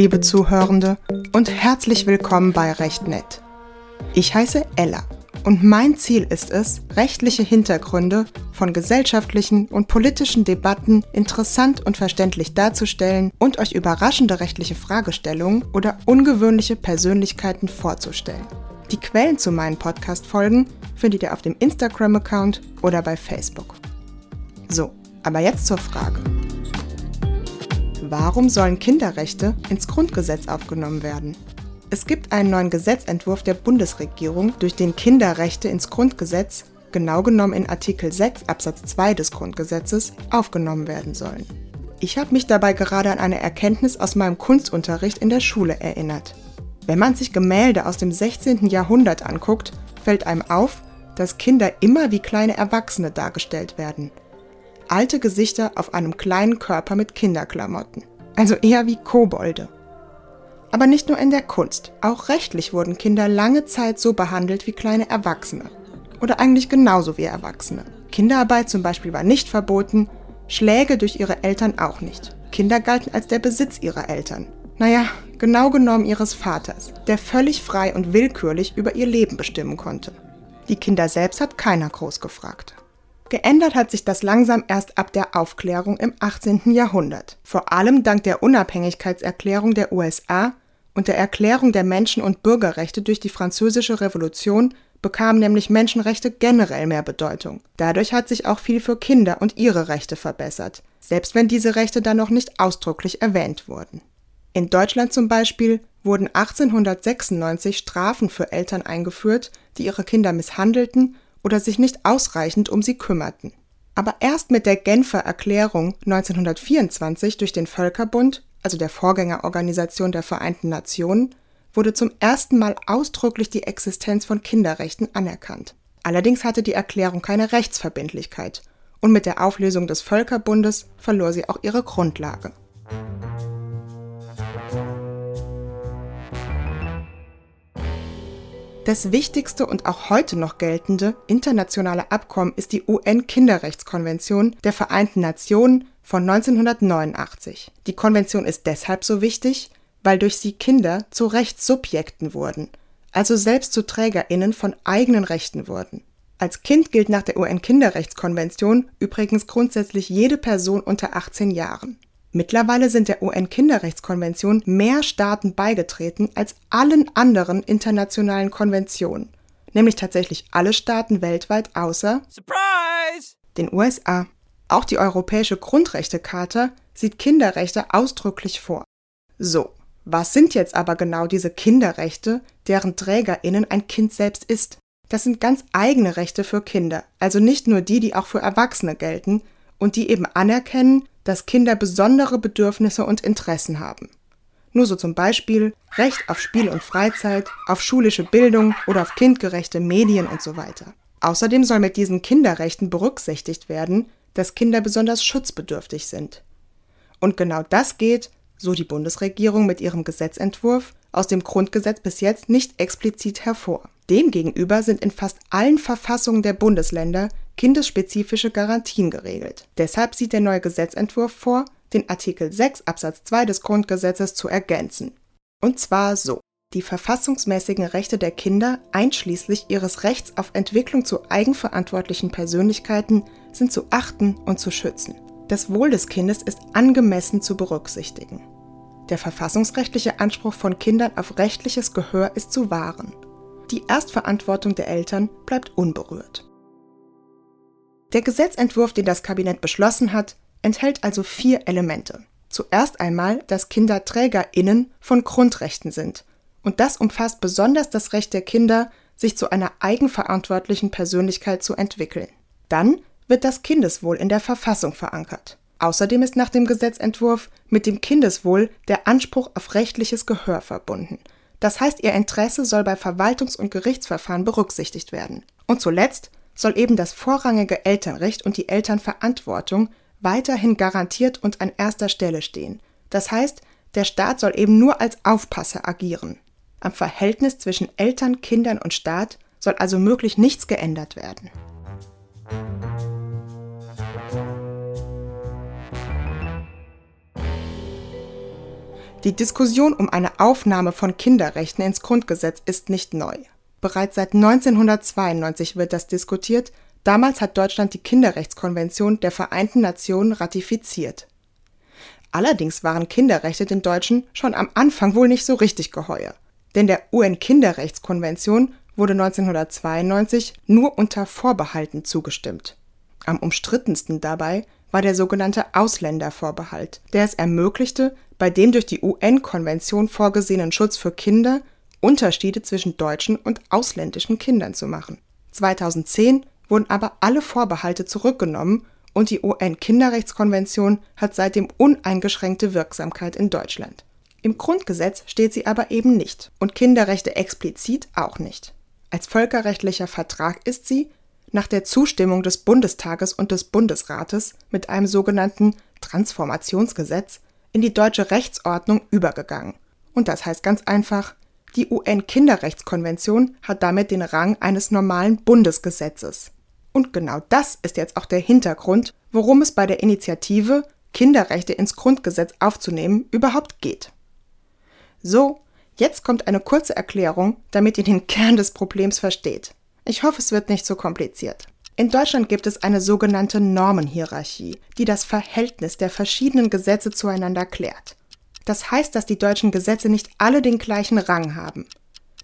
liebe Zuhörende, und herzlich willkommen bei Recht Nett. Ich heiße Ella und mein Ziel ist es, rechtliche Hintergründe von gesellschaftlichen und politischen Debatten interessant und verständlich darzustellen und euch überraschende rechtliche Fragestellungen oder ungewöhnliche Persönlichkeiten vorzustellen. Die Quellen zu meinen Podcast-Folgen findet ihr auf dem Instagram-Account oder bei Facebook. So, aber jetzt zur Frage. Warum sollen Kinderrechte ins Grundgesetz aufgenommen werden? Es gibt einen neuen Gesetzentwurf der Bundesregierung, durch den Kinderrechte ins Grundgesetz, genau genommen in Artikel 6 Absatz 2 des Grundgesetzes, aufgenommen werden sollen. Ich habe mich dabei gerade an eine Erkenntnis aus meinem Kunstunterricht in der Schule erinnert. Wenn man sich Gemälde aus dem 16. Jahrhundert anguckt, fällt einem auf, dass Kinder immer wie kleine Erwachsene dargestellt werden. Alte Gesichter auf einem kleinen Körper mit Kinderklamotten. Also eher wie Kobolde. Aber nicht nur in der Kunst, auch rechtlich wurden Kinder lange Zeit so behandelt wie kleine Erwachsene. Oder eigentlich genauso wie Erwachsene. Kinderarbeit zum Beispiel war nicht verboten, Schläge durch ihre Eltern auch nicht. Kinder galten als der Besitz ihrer Eltern. Naja, genau genommen ihres Vaters, der völlig frei und willkürlich über ihr Leben bestimmen konnte. Die Kinder selbst hat keiner groß gefragt. Geändert hat sich das langsam erst ab der Aufklärung im 18. Jahrhundert, vor allem dank der Unabhängigkeitserklärung der USA und der Erklärung der Menschen- und Bürgerrechte durch die Französische Revolution bekamen nämlich Menschenrechte generell mehr Bedeutung. Dadurch hat sich auch viel für Kinder und ihre Rechte verbessert, selbst wenn diese Rechte dann noch nicht ausdrücklich erwähnt wurden. In Deutschland zum Beispiel wurden 1896 Strafen für Eltern eingeführt, die ihre Kinder misshandelten oder sich nicht ausreichend um sie kümmerten. Aber erst mit der Genfer Erklärung 1924 durch den Völkerbund, also der Vorgängerorganisation der Vereinten Nationen, wurde zum ersten Mal ausdrücklich die Existenz von Kinderrechten anerkannt. Allerdings hatte die Erklärung keine Rechtsverbindlichkeit und mit der Auflösung des Völkerbundes verlor sie auch ihre Grundlage. Das wichtigste und auch heute noch geltende internationale Abkommen ist die UN-Kinderrechtskonvention der Vereinten Nationen von 1989. Die Konvention ist deshalb so wichtig, weil durch sie Kinder zu Rechtssubjekten wurden, also selbst zu Trägerinnen von eigenen Rechten wurden. Als Kind gilt nach der UN-Kinderrechtskonvention übrigens grundsätzlich jede Person unter 18 Jahren. Mittlerweile sind der UN-Kinderrechtskonvention mehr Staaten beigetreten als allen anderen internationalen Konventionen, nämlich tatsächlich alle Staaten weltweit außer Surprise! den USA. Auch die Europäische Grundrechtecharta sieht Kinderrechte ausdrücklich vor. So, was sind jetzt aber genau diese Kinderrechte, deren Trägerinnen ein Kind selbst ist? Das sind ganz eigene Rechte für Kinder, also nicht nur die, die auch für Erwachsene gelten und die eben anerkennen, dass Kinder besondere Bedürfnisse und Interessen haben. Nur so zum Beispiel Recht auf Spiel und Freizeit, auf schulische Bildung oder auf kindgerechte Medien und so weiter. Außerdem soll mit diesen Kinderrechten berücksichtigt werden, dass Kinder besonders schutzbedürftig sind. Und genau das geht, so die Bundesregierung mit ihrem Gesetzentwurf, aus dem Grundgesetz bis jetzt nicht explizit hervor. Demgegenüber sind in fast allen Verfassungen der Bundesländer kindesspezifische Garantien geregelt. Deshalb sieht der neue Gesetzentwurf vor, den Artikel 6 Absatz 2 des Grundgesetzes zu ergänzen. Und zwar so. Die verfassungsmäßigen Rechte der Kinder, einschließlich ihres Rechts auf Entwicklung zu eigenverantwortlichen Persönlichkeiten, sind zu achten und zu schützen. Das Wohl des Kindes ist angemessen zu berücksichtigen. Der verfassungsrechtliche Anspruch von Kindern auf rechtliches Gehör ist zu wahren. Die Erstverantwortung der Eltern bleibt unberührt. Der Gesetzentwurf, den das Kabinett beschlossen hat, enthält also vier Elemente. Zuerst einmal, dass Kinder TrägerInnen von Grundrechten sind. Und das umfasst besonders das Recht der Kinder, sich zu einer eigenverantwortlichen Persönlichkeit zu entwickeln. Dann wird das Kindeswohl in der Verfassung verankert. Außerdem ist nach dem Gesetzentwurf mit dem Kindeswohl der Anspruch auf rechtliches Gehör verbunden. Das heißt, ihr Interesse soll bei Verwaltungs- und Gerichtsverfahren berücksichtigt werden. Und zuletzt soll eben das vorrangige Elternrecht und die Elternverantwortung weiterhin garantiert und an erster Stelle stehen. Das heißt, der Staat soll eben nur als Aufpasser agieren. Am Verhältnis zwischen Eltern, Kindern und Staat soll also möglich nichts geändert werden. Die Diskussion um eine Aufnahme von Kinderrechten ins Grundgesetz ist nicht neu. Bereits seit 1992 wird das diskutiert, damals hat Deutschland die Kinderrechtskonvention der Vereinten Nationen ratifiziert. Allerdings waren Kinderrechte den Deutschen schon am Anfang wohl nicht so richtig geheuer, denn der UN-Kinderrechtskonvention wurde 1992 nur unter Vorbehalten zugestimmt. Am umstrittensten dabei war der sogenannte Ausländervorbehalt, der es ermöglichte, bei dem durch die UN-Konvention vorgesehenen Schutz für Kinder Unterschiede zwischen deutschen und ausländischen Kindern zu machen. 2010 wurden aber alle Vorbehalte zurückgenommen und die UN-Kinderrechtskonvention hat seitdem uneingeschränkte Wirksamkeit in Deutschland. Im Grundgesetz steht sie aber eben nicht und Kinderrechte explizit auch nicht. Als völkerrechtlicher Vertrag ist sie, nach der Zustimmung des Bundestages und des Bundesrates mit einem sogenannten Transformationsgesetz in die deutsche Rechtsordnung übergegangen. Und das heißt ganz einfach, die UN-Kinderrechtskonvention hat damit den Rang eines normalen Bundesgesetzes. Und genau das ist jetzt auch der Hintergrund, worum es bei der Initiative, Kinderrechte ins Grundgesetz aufzunehmen, überhaupt geht. So, jetzt kommt eine kurze Erklärung, damit ihr den Kern des Problems versteht. Ich hoffe, es wird nicht so kompliziert. In Deutschland gibt es eine sogenannte Normenhierarchie, die das Verhältnis der verschiedenen Gesetze zueinander klärt. Das heißt, dass die deutschen Gesetze nicht alle den gleichen Rang haben.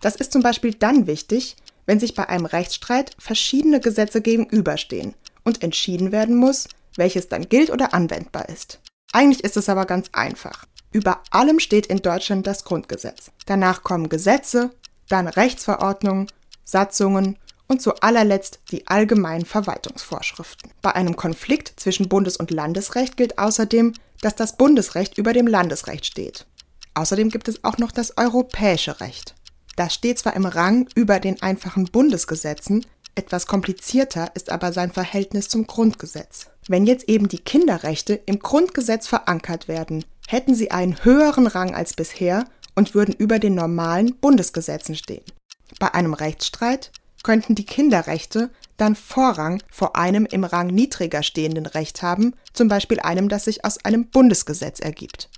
Das ist zum Beispiel dann wichtig, wenn sich bei einem Rechtsstreit verschiedene Gesetze gegenüberstehen und entschieden werden muss, welches dann gilt oder anwendbar ist. Eigentlich ist es aber ganz einfach. Über allem steht in Deutschland das Grundgesetz. Danach kommen Gesetze, dann Rechtsverordnungen, Satzungen und zu allerletzt die allgemeinen Verwaltungsvorschriften. Bei einem Konflikt zwischen Bundes- und Landesrecht gilt außerdem, dass das Bundesrecht über dem Landesrecht steht. Außerdem gibt es auch noch das europäische Recht. Das steht zwar im Rang über den einfachen Bundesgesetzen, etwas komplizierter ist aber sein Verhältnis zum Grundgesetz. Wenn jetzt eben die Kinderrechte im Grundgesetz verankert werden, hätten sie einen höheren Rang als bisher und würden über den normalen Bundesgesetzen stehen. Bei einem Rechtsstreit könnten die Kinderrechte dann Vorrang vor einem im Rang niedriger stehenden Recht haben, zum Beispiel einem, das sich aus einem Bundesgesetz ergibt.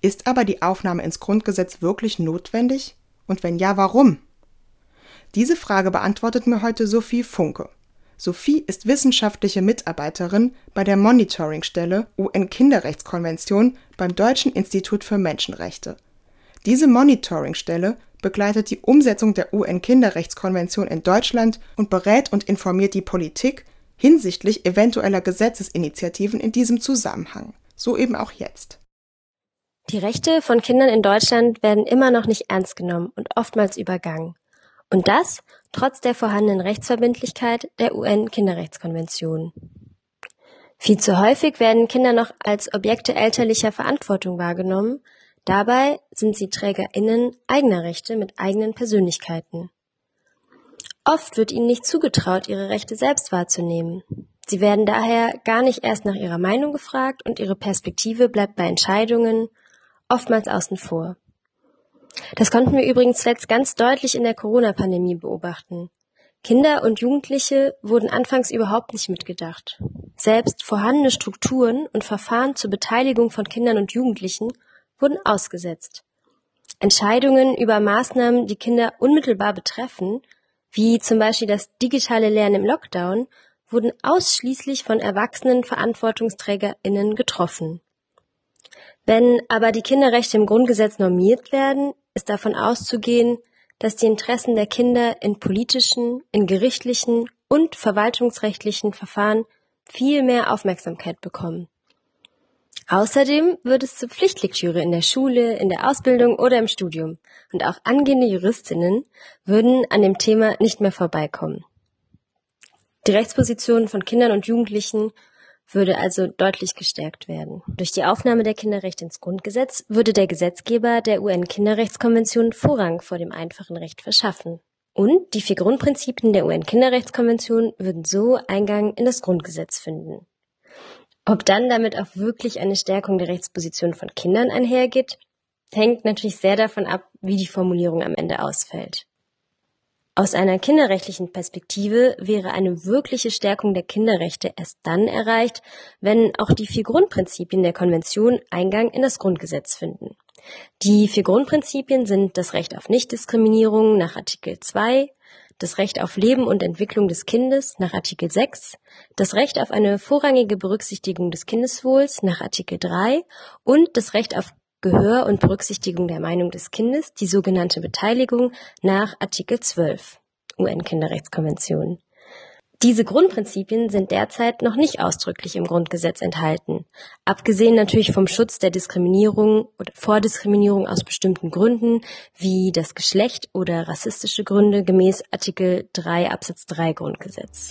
Ist aber die Aufnahme ins Grundgesetz wirklich notwendig? Und wenn ja, warum? Diese Frage beantwortet mir heute Sophie Funke. Sophie ist wissenschaftliche Mitarbeiterin bei der Monitoringstelle UN-Kinderrechtskonvention beim Deutschen Institut für Menschenrechte. Diese Monitoringstelle begleitet die Umsetzung der UN-Kinderrechtskonvention in Deutschland und berät und informiert die Politik hinsichtlich eventueller Gesetzesinitiativen in diesem Zusammenhang. So eben auch jetzt. Die Rechte von Kindern in Deutschland werden immer noch nicht ernst genommen und oftmals übergangen. Und das trotz der vorhandenen Rechtsverbindlichkeit der UN-Kinderrechtskonvention. Viel zu häufig werden Kinder noch als Objekte elterlicher Verantwortung wahrgenommen, dabei sind sie Trägerinnen eigener Rechte mit eigenen Persönlichkeiten. Oft wird ihnen nicht zugetraut, ihre Rechte selbst wahrzunehmen. Sie werden daher gar nicht erst nach ihrer Meinung gefragt und ihre Perspektive bleibt bei Entscheidungen, oftmals außen vor. Das konnten wir übrigens zuletzt ganz deutlich in der Corona-Pandemie beobachten. Kinder und Jugendliche wurden anfangs überhaupt nicht mitgedacht. Selbst vorhandene Strukturen und Verfahren zur Beteiligung von Kindern und Jugendlichen wurden ausgesetzt. Entscheidungen über Maßnahmen, die Kinder unmittelbar betreffen, wie zum Beispiel das digitale Lernen im Lockdown, wurden ausschließlich von erwachsenen Verantwortungsträgerinnen getroffen. Wenn aber die Kinderrechte im Grundgesetz normiert werden, ist davon auszugehen, dass die Interessen der Kinder in politischen, in gerichtlichen und verwaltungsrechtlichen Verfahren viel mehr Aufmerksamkeit bekommen. Außerdem wird es zur Pflichtlektüre in der Schule, in der Ausbildung oder im Studium und auch angehende Juristinnen würden an dem Thema nicht mehr vorbeikommen. Die Rechtspositionen von Kindern und Jugendlichen würde also deutlich gestärkt werden. Durch die Aufnahme der Kinderrechte ins Grundgesetz würde der Gesetzgeber der UN-Kinderrechtskonvention Vorrang vor dem einfachen Recht verschaffen. Und die vier Grundprinzipien der UN-Kinderrechtskonvention würden so Eingang in das Grundgesetz finden. Ob dann damit auch wirklich eine Stärkung der Rechtsposition von Kindern einhergeht, hängt natürlich sehr davon ab, wie die Formulierung am Ende ausfällt. Aus einer kinderrechtlichen Perspektive wäre eine wirkliche Stärkung der Kinderrechte erst dann erreicht, wenn auch die vier Grundprinzipien der Konvention Eingang in das Grundgesetz finden. Die vier Grundprinzipien sind das Recht auf Nichtdiskriminierung nach Artikel 2, das Recht auf Leben und Entwicklung des Kindes nach Artikel 6, das Recht auf eine vorrangige Berücksichtigung des Kindeswohls nach Artikel 3 und das Recht auf Gehör und Berücksichtigung der Meinung des Kindes, die sogenannte Beteiligung nach Artikel 12 UN-Kinderrechtskonvention. Diese Grundprinzipien sind derzeit noch nicht ausdrücklich im Grundgesetz enthalten. Abgesehen natürlich vom Schutz der Diskriminierung oder Vordiskriminierung aus bestimmten Gründen, wie das Geschlecht oder rassistische Gründe gemäß Artikel 3 Absatz 3 Grundgesetz.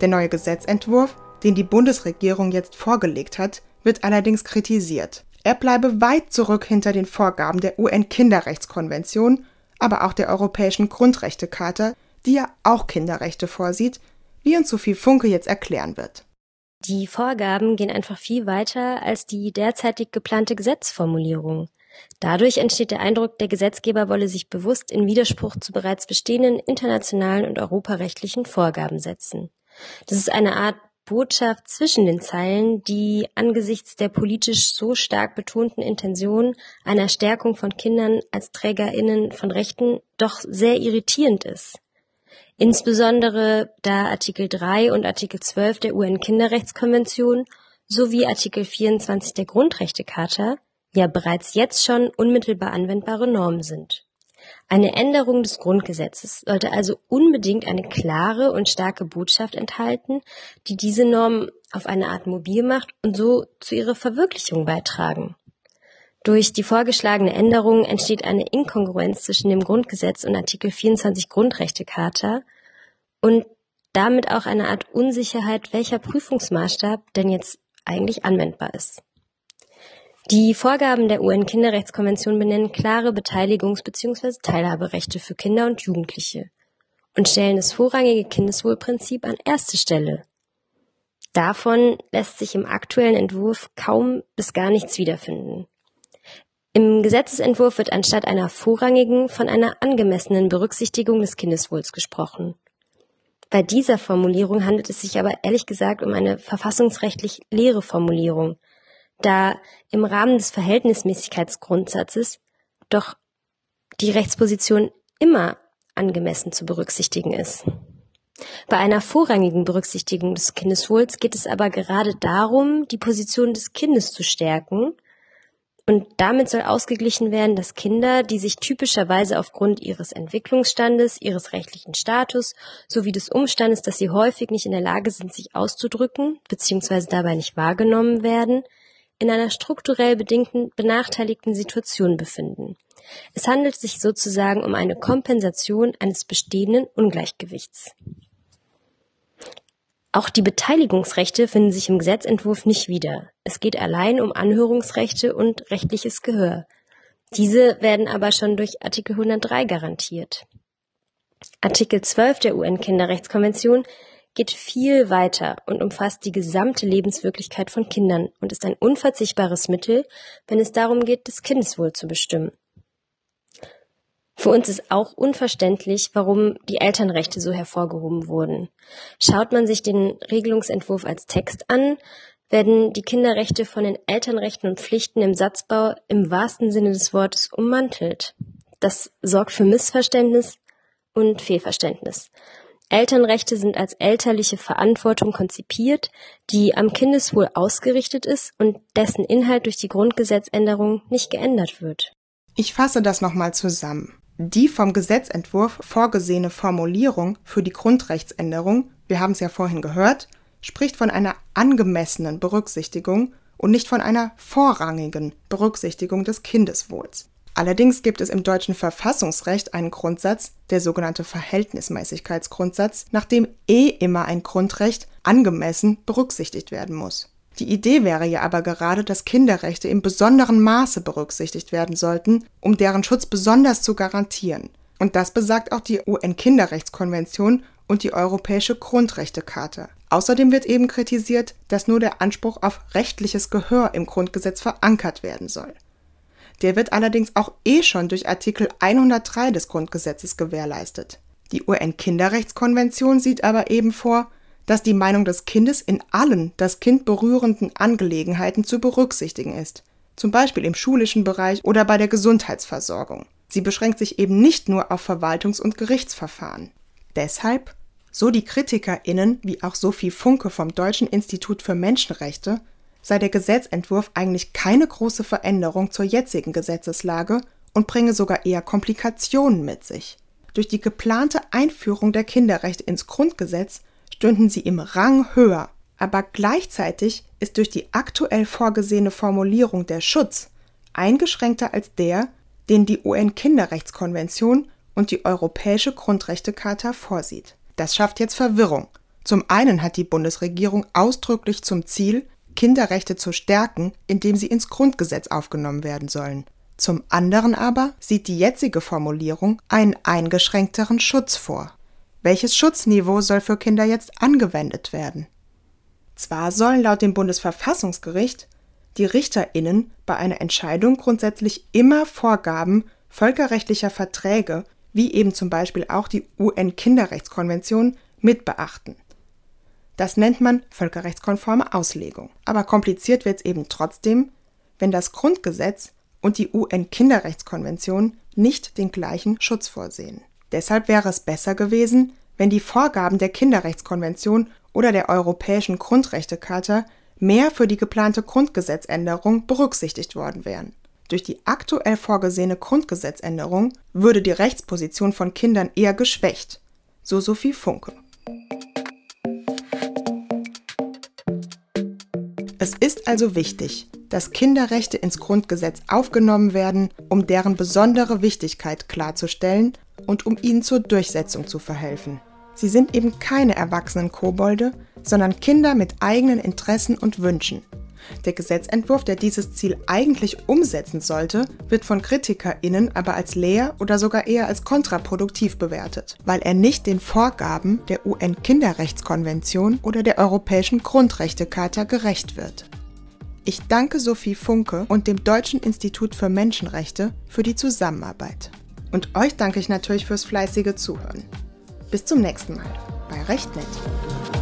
Der neue Gesetzentwurf, den die Bundesregierung jetzt vorgelegt hat, wird allerdings kritisiert. Er bleibe weit zurück hinter den Vorgaben der UN-Kinderrechtskonvention, aber auch der Europäischen Grundrechtecharta, die ja auch Kinderrechte vorsieht, wie uns Sophie Funke jetzt erklären wird. Die Vorgaben gehen einfach viel weiter als die derzeitig geplante Gesetzformulierung. Dadurch entsteht der Eindruck, der Gesetzgeber wolle sich bewusst in Widerspruch zu bereits bestehenden internationalen und europarechtlichen Vorgaben setzen. Das ist eine Art Botschaft zwischen den Zeilen, die angesichts der politisch so stark betonten Intention einer Stärkung von Kindern als Trägerinnen von Rechten doch sehr irritierend ist. Insbesondere da Artikel 3 und Artikel 12 der UN-Kinderrechtskonvention sowie Artikel 24 der Grundrechtecharta ja bereits jetzt schon unmittelbar anwendbare Normen sind. Eine Änderung des Grundgesetzes sollte also unbedingt eine klare und starke Botschaft enthalten, die diese Normen auf eine Art mobil macht und so zu ihrer Verwirklichung beitragen. Durch die vorgeschlagene Änderung entsteht eine Inkongruenz zwischen dem Grundgesetz und Artikel 24 Grundrechtecharta und damit auch eine Art Unsicherheit, welcher Prüfungsmaßstab denn jetzt eigentlich anwendbar ist. Die Vorgaben der UN-Kinderrechtskonvention benennen klare Beteiligungs- bzw. Teilhaberechte für Kinder und Jugendliche und stellen das vorrangige Kindeswohlprinzip an erste Stelle. Davon lässt sich im aktuellen Entwurf kaum bis gar nichts wiederfinden. Im Gesetzesentwurf wird anstatt einer vorrangigen von einer angemessenen Berücksichtigung des Kindeswohls gesprochen. Bei dieser Formulierung handelt es sich aber ehrlich gesagt um eine verfassungsrechtlich leere Formulierung, da im Rahmen des Verhältnismäßigkeitsgrundsatzes doch die Rechtsposition immer angemessen zu berücksichtigen ist. Bei einer vorrangigen Berücksichtigung des Kindeswohls geht es aber gerade darum, die Position des Kindes zu stärken. Und damit soll ausgeglichen werden, dass Kinder, die sich typischerweise aufgrund ihres Entwicklungsstandes, ihres rechtlichen Status sowie des Umstandes, dass sie häufig nicht in der Lage sind, sich auszudrücken, beziehungsweise dabei nicht wahrgenommen werden, in einer strukturell bedingten benachteiligten Situation befinden. Es handelt sich sozusagen um eine Kompensation eines bestehenden Ungleichgewichts. Auch die Beteiligungsrechte finden sich im Gesetzentwurf nicht wieder. Es geht allein um Anhörungsrechte und rechtliches Gehör. Diese werden aber schon durch Artikel 103 garantiert. Artikel 12 der UN-Kinderrechtskonvention geht viel weiter und umfasst die gesamte Lebenswirklichkeit von Kindern und ist ein unverzichtbares Mittel, wenn es darum geht, das Kindeswohl zu bestimmen. Für uns ist auch unverständlich, warum die Elternrechte so hervorgehoben wurden. Schaut man sich den Regelungsentwurf als Text an, werden die Kinderrechte von den Elternrechten und Pflichten im Satzbau im wahrsten Sinne des Wortes ummantelt. Das sorgt für Missverständnis und Fehlverständnis. Elternrechte sind als elterliche Verantwortung konzipiert, die am Kindeswohl ausgerichtet ist und dessen Inhalt durch die Grundgesetzänderung nicht geändert wird. Ich fasse das nochmal zusammen. Die vom Gesetzentwurf vorgesehene Formulierung für die Grundrechtsänderung, wir haben es ja vorhin gehört, spricht von einer angemessenen Berücksichtigung und nicht von einer vorrangigen Berücksichtigung des Kindeswohls. Allerdings gibt es im deutschen Verfassungsrecht einen Grundsatz, der sogenannte Verhältnismäßigkeitsgrundsatz, nach dem eh immer ein Grundrecht angemessen berücksichtigt werden muss. Die Idee wäre ja aber gerade, dass Kinderrechte im besonderen Maße berücksichtigt werden sollten, um deren Schutz besonders zu garantieren. Und das besagt auch die UN-Kinderrechtskonvention und die Europäische Grundrechtecharta. Außerdem wird eben kritisiert, dass nur der Anspruch auf rechtliches Gehör im Grundgesetz verankert werden soll. Der wird allerdings auch eh schon durch Artikel 103 des Grundgesetzes gewährleistet. Die UN-Kinderrechtskonvention sieht aber eben vor, dass die Meinung des Kindes in allen das Kind berührenden Angelegenheiten zu berücksichtigen ist, zum Beispiel im schulischen Bereich oder bei der Gesundheitsversorgung. Sie beschränkt sich eben nicht nur auf Verwaltungs- und Gerichtsverfahren. Deshalb, so die KritikerInnen wie auch Sophie Funke vom Deutschen Institut für Menschenrechte, sei der Gesetzentwurf eigentlich keine große Veränderung zur jetzigen Gesetzeslage und bringe sogar eher Komplikationen mit sich. Durch die geplante Einführung der Kinderrechte ins Grundgesetz stünden sie im Rang höher, aber gleichzeitig ist durch die aktuell vorgesehene Formulierung der Schutz eingeschränkter als der, den die UN-Kinderrechtskonvention und die Europäische Grundrechtecharta vorsieht. Das schafft jetzt Verwirrung. Zum einen hat die Bundesregierung ausdrücklich zum Ziel, Kinderrechte zu stärken, indem sie ins Grundgesetz aufgenommen werden sollen. Zum anderen aber sieht die jetzige Formulierung einen eingeschränkteren Schutz vor. Welches Schutzniveau soll für Kinder jetzt angewendet werden? Zwar sollen laut dem Bundesverfassungsgericht die Richterinnen bei einer Entscheidung grundsätzlich immer Vorgaben völkerrechtlicher Verträge, wie eben zum Beispiel auch die UN-Kinderrechtskonvention, mit beachten. Das nennt man völkerrechtskonforme Auslegung. Aber kompliziert wird es eben trotzdem, wenn das Grundgesetz und die UN-Kinderrechtskonvention nicht den gleichen Schutz vorsehen. Deshalb wäre es besser gewesen, wenn die Vorgaben der Kinderrechtskonvention oder der Europäischen Grundrechtecharta mehr für die geplante Grundgesetzänderung berücksichtigt worden wären. Durch die aktuell vorgesehene Grundgesetzänderung würde die Rechtsposition von Kindern eher geschwächt, so Sophie Funke. Es ist also wichtig, dass Kinderrechte ins Grundgesetz aufgenommen werden, um deren besondere Wichtigkeit klarzustellen und um ihnen zur Durchsetzung zu verhelfen. Sie sind eben keine erwachsenen Kobolde, sondern Kinder mit eigenen Interessen und Wünschen. Der Gesetzentwurf, der dieses Ziel eigentlich umsetzen sollte, wird von KritikerInnen aber als leer oder sogar eher als kontraproduktiv bewertet, weil er nicht den Vorgaben der UN-Kinderrechtskonvention oder der Europäischen Grundrechtecharta gerecht wird. Ich danke Sophie Funke und dem Deutschen Institut für Menschenrechte für die Zusammenarbeit. Und euch danke ich natürlich fürs fleißige Zuhören. Bis zum nächsten Mal bei Recht Nett.